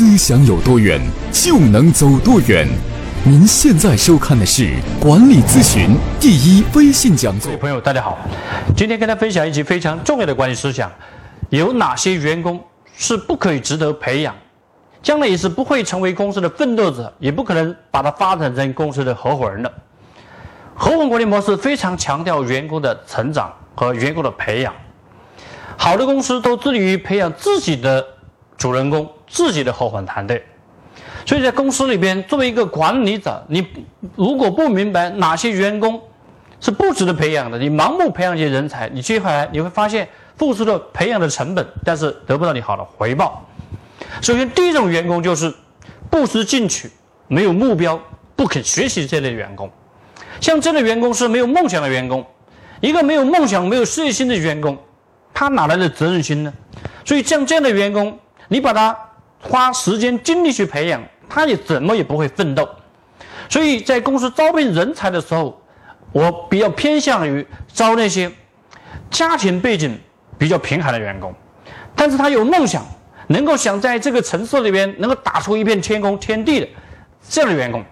思想有多远，就能走多远。您现在收看的是管理咨询第一微信讲座各位。朋友，大家好，今天跟大家分享一集非常重要的管理思想：有哪些员工是不可以值得培养，将来也是不会成为公司的奋斗者，也不可能把它发展成公司的合伙人的。合伙管理模式非常强调员工的成长和员工的培养，好的公司都致力于培养自己的主人公、自己的合伙团队。所以在公司里边，作为一个管理者，你如果不明白哪些员工是不值得培养的，你盲目培养一些人才，你接下来你会发现付出了培养的成本，但是得不到你好的回报。首先，第一种员工就是不思进取、没有目标、不肯学习这类员工。像这类员工是没有梦想的员工，一个没有梦想、没有事业心的员工，他哪来的责任心呢？所以像这样的员工，你把他花时间精力去培养，他也怎么也不会奋斗。所以在公司招聘人才的时候，我比较偏向于招那些家庭背景比较贫寒的员工，但是他有梦想，能够想在这个城市里边能够打出一片天空天地的这样的员工。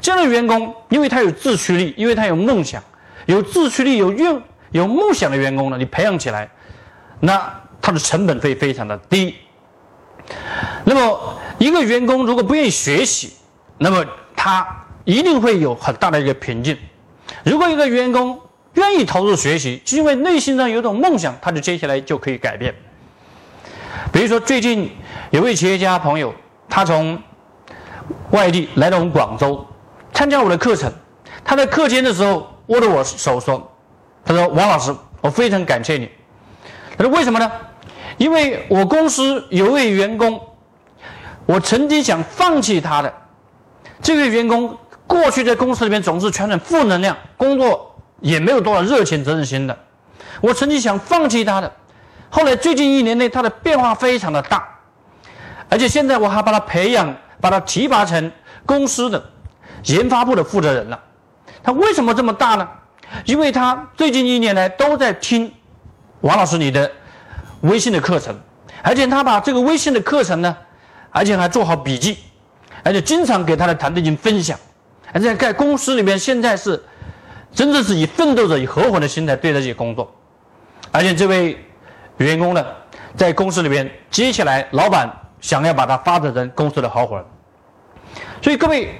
这样的员工，因为他有自驱力，因为他有梦想，有自驱力、有愿、有梦想的员工呢，你培养起来，那他的成本会非常的低。那么，一个员工如果不愿意学习，那么他一定会有很大的一个瓶颈。如果一个员工愿意投入学习，是因为内心上有一种梦想，他就接下来就可以改变。比如说，最近有位企业家朋友，他从外地来到我们广州，参加我的课程。他在课间的时候握着我手说：“他说王老师，我非常感谢你。”他说为什么呢？因为我公司有位员工，我曾经想放弃他的。这位员工过去在公司里面总是全是负能量，工作也没有多少热情、责任心的。我曾经想放弃他的，后来最近一年内他的变化非常的大，而且现在我还把他培养，把他提拔成公司的研发部的负责人了。他为什么这么大呢？因为他最近一年来都在听王老师你的微信的课程，而且他把这个微信的课程呢，而且还做好笔记，而且经常给他的团队进行分享，而且在公司里面现在是真的是以奋斗者、以合伙的心态对待这些工作，而且这位员工呢，在公司里面接下来老板想要把他发展成公司的合伙人，所以各位，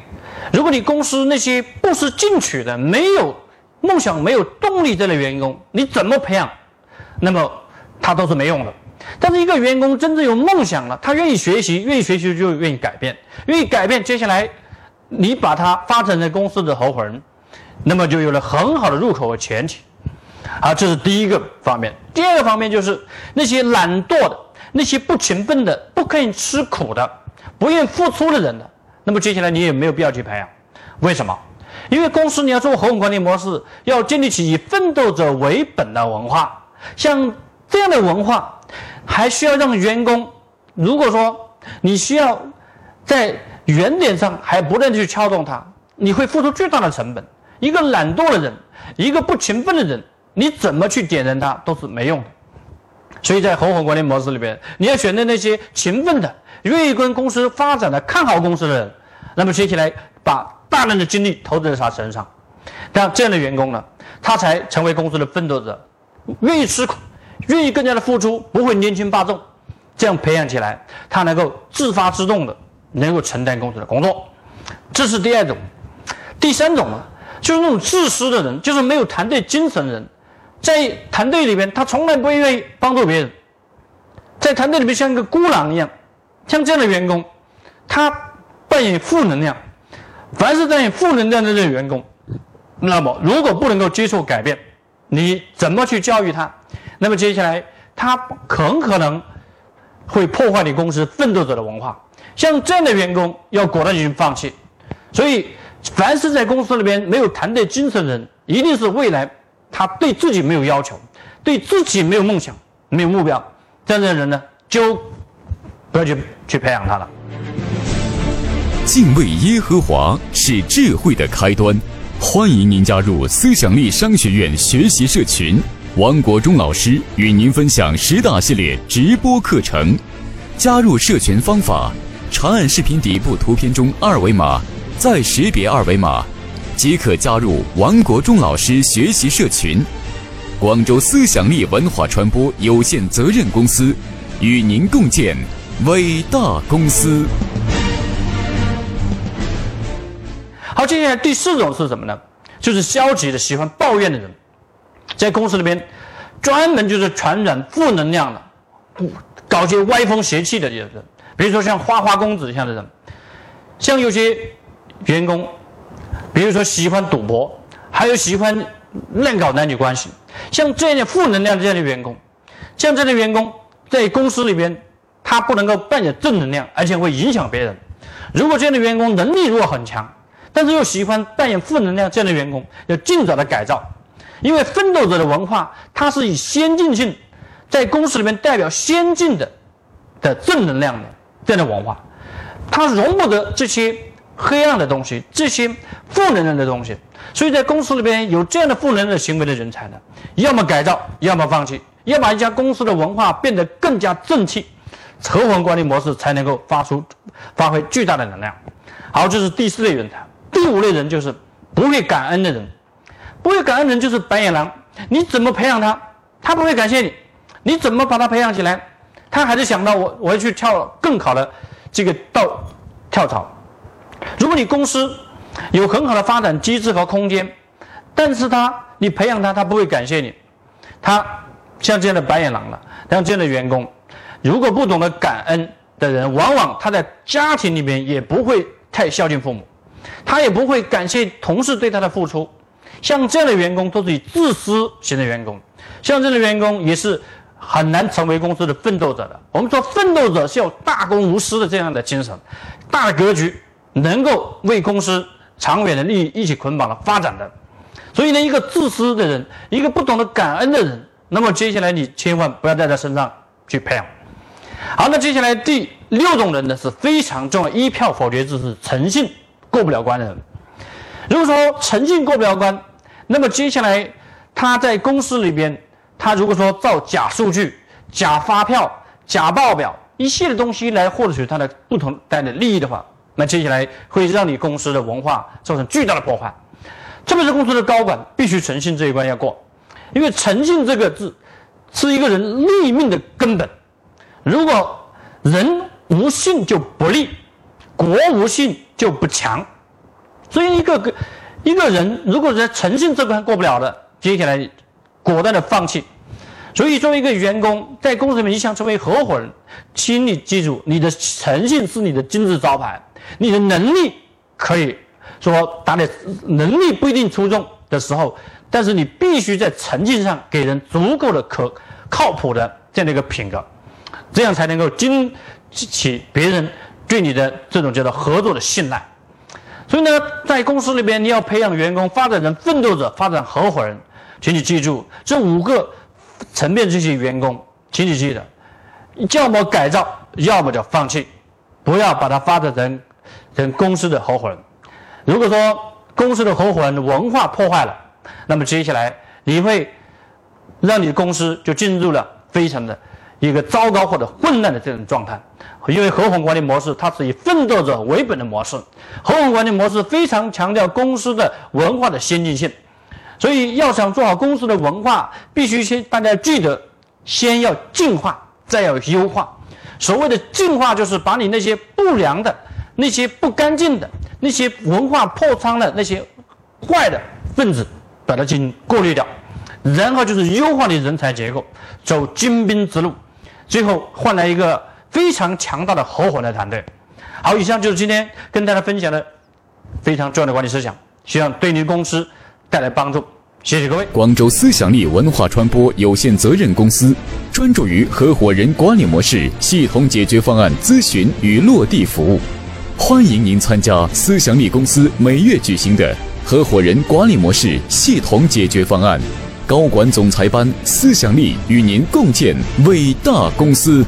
如果你公司那些不思进取的、没有梦想、没有动力这类员工，你怎么培养，那么他都是没用的。但是一个员工真正有梦想了，他愿意学习，愿意学习就愿意改变，愿意改变，接下来你把他发展成公司的合伙人，那么就有了很好的入口和前提。好，这是第一个方面。第二个方面就是那些懒惰的、那些不勤奋的、不肯吃苦的、不愿付出的人的，那么接下来你也没有必要去培养。为什么？因为公司你要做合伙管理模式，要建立起以奋斗者为本的文化。像这样的文化，还需要让员工，如果说你需要在原点上还不断地去撬动他，你会付出巨大的成本。一个懒惰的人，一个不勤奋的人，你怎么去点燃他都是没用的。所以在合伙管理模式里边，你要选择那些勤奋的、愿意跟公司发展的、看好公司的人，那么接下来把大量的精力投资在他身上，像这样的员工呢，他才成为公司的奋斗者，愿意吃苦，愿意更加的付出，不会年轻霸纵，这样培养起来，他能够自发自动的能够承担公司的工作，这是第二种。第三种呢，就是那种自私的人，就是没有团队精神的人，在团队里边他从来不愿意帮助别人，在团队里面像一个孤狼一样，像这样的员工，他扮演负能量。凡是扮演负能量的这些员工，那么如果不能够接受改变，你怎么去教育他？那么接下来他很可能会破坏你公司奋斗者的文化。像这样的员工要果断进行放弃。所以，凡是在公司里边没有团队精神的人，一定是未来他对自己没有要求，对自己没有梦想、没有目标，这样的人呢，就不要去去培养他了。敬畏耶和华是智慧的开端。欢迎您加入思想力商学院学习社群，王国忠老师与您分享十大系列直播课程。加入社群方法：长按视频底部图片中二维码，再识别二维码，即可加入王国忠老师学习社群。广州思想力文化传播有限责任公司与您共建伟大公司。好，接下来第四种是什么呢？就是消极的、喜欢抱怨的人，在公司里边专门就是传染负能量的，搞些歪风邪气的这些人，比如说像花花公子这样的人，像有些员工，比如说喜欢赌博，还有喜欢乱搞男女关系，像这样的负能量这样的员工，像这样的员工在公司里边，他不能够扮演正能量，而且会影响别人。如果这样的员工能力如果很强，但是又喜欢扮演负能量这样的员工，要尽早的改造，因为奋斗者的文化，它是以先进性，在公司里面代表先进的的正能量的这样的文化，它容不得这些黑暗的东西，这些负能量的东西。所以在公司里边有这样的负能量行为的人才呢，要么改造，要么放弃，要把一家公司的文化变得更加正气，合伙管理模式才能够发出发挥巨大的能量。好，这是第四类人才。第五类人就是不会感恩的人，不会感恩的人就是白眼狼。你怎么培养他，他不会感谢你；你怎么把他培养起来，他还是想到我我要去跳更好的这个道跳槽。如果你公司有很好的发展机制和空间，但是他你培养他，他不会感谢你。他像这样的白眼狼了，像这样的员工，如果不懂得感恩的人，往往他在家庭里面也不会太孝敬父母。他也不会感谢同事对他的付出，像这样的员工都是以自私型的员工，像这样的员工也是很难成为公司的奋斗者的。我们说奋斗者是有大公无私的这样的精神，大格局能够为公司长远的利益一起捆绑的发展的。所以呢，一个自私的人，一个不懂得感恩的人，那么接下来你千万不要在他身上去培养。好，那接下来第六种人呢是非常重要，一票否决制是诚信。过不了关的人，如果说诚信过不了关，那么接下来他在公司里边，他如果说造假数据、假发票、假报表一系列东西来获取他的不同带的利益的话，那接下来会让你公司的文化造成巨大的破坏。特别是公司的高管必须诚信这一关要过，因为诚信这个字是一个人立命的根本。如果人无信就不立。国无信就不强，所以一个个一个人如果在诚信这关过不了的，接下来果断的放弃。所以作为一个员工，在公司里面你想成为合伙人，请你记住，你的诚信是你的金字招牌。你的能力可以说打的能力不一定出众的时候，但是你必须在诚信上给人足够的可靠谱的这样的一个品格，这样才能够经起别人。对你的这种叫做合作的信赖，所以呢，在公司里边，你要培养员工、发展成奋斗者、发展合伙人，请你记住这五个层面这些员工，请你记得，要么改造，要么就放弃，不要把它发展成成公司的合伙人。如果说公司的合伙人的文化破坏了，那么接下来你会让你公司就进入了非常的一个糟糕或者混乱的这种状态。因为合伙管理模式，它是以奋斗者为本的模式，合伙管理模式非常强调公司的文化的先进性，所以要想做好公司的文化，必须先大家记得，先要净化，再要优化。所谓的净化，就是把你那些不良的、那些不干净的、那些文化破窗的那些坏的分子，把它进行过滤掉，然后就是优化你人才结构，走精兵之路，最后换来一个。非常强大的合伙人团队。好，以上就是今天跟大家分享的非常重要的管理思想，希望对您公司带来帮助。谢谢各位。广州思想力文化传播有限责任公司专注于合伙人管理模式系统解决方案咨询与落地服务，欢迎您参加思想力公司每月举行的合伙人管理模式系统解决方案高管总裁班，思想力与您共建伟大公司。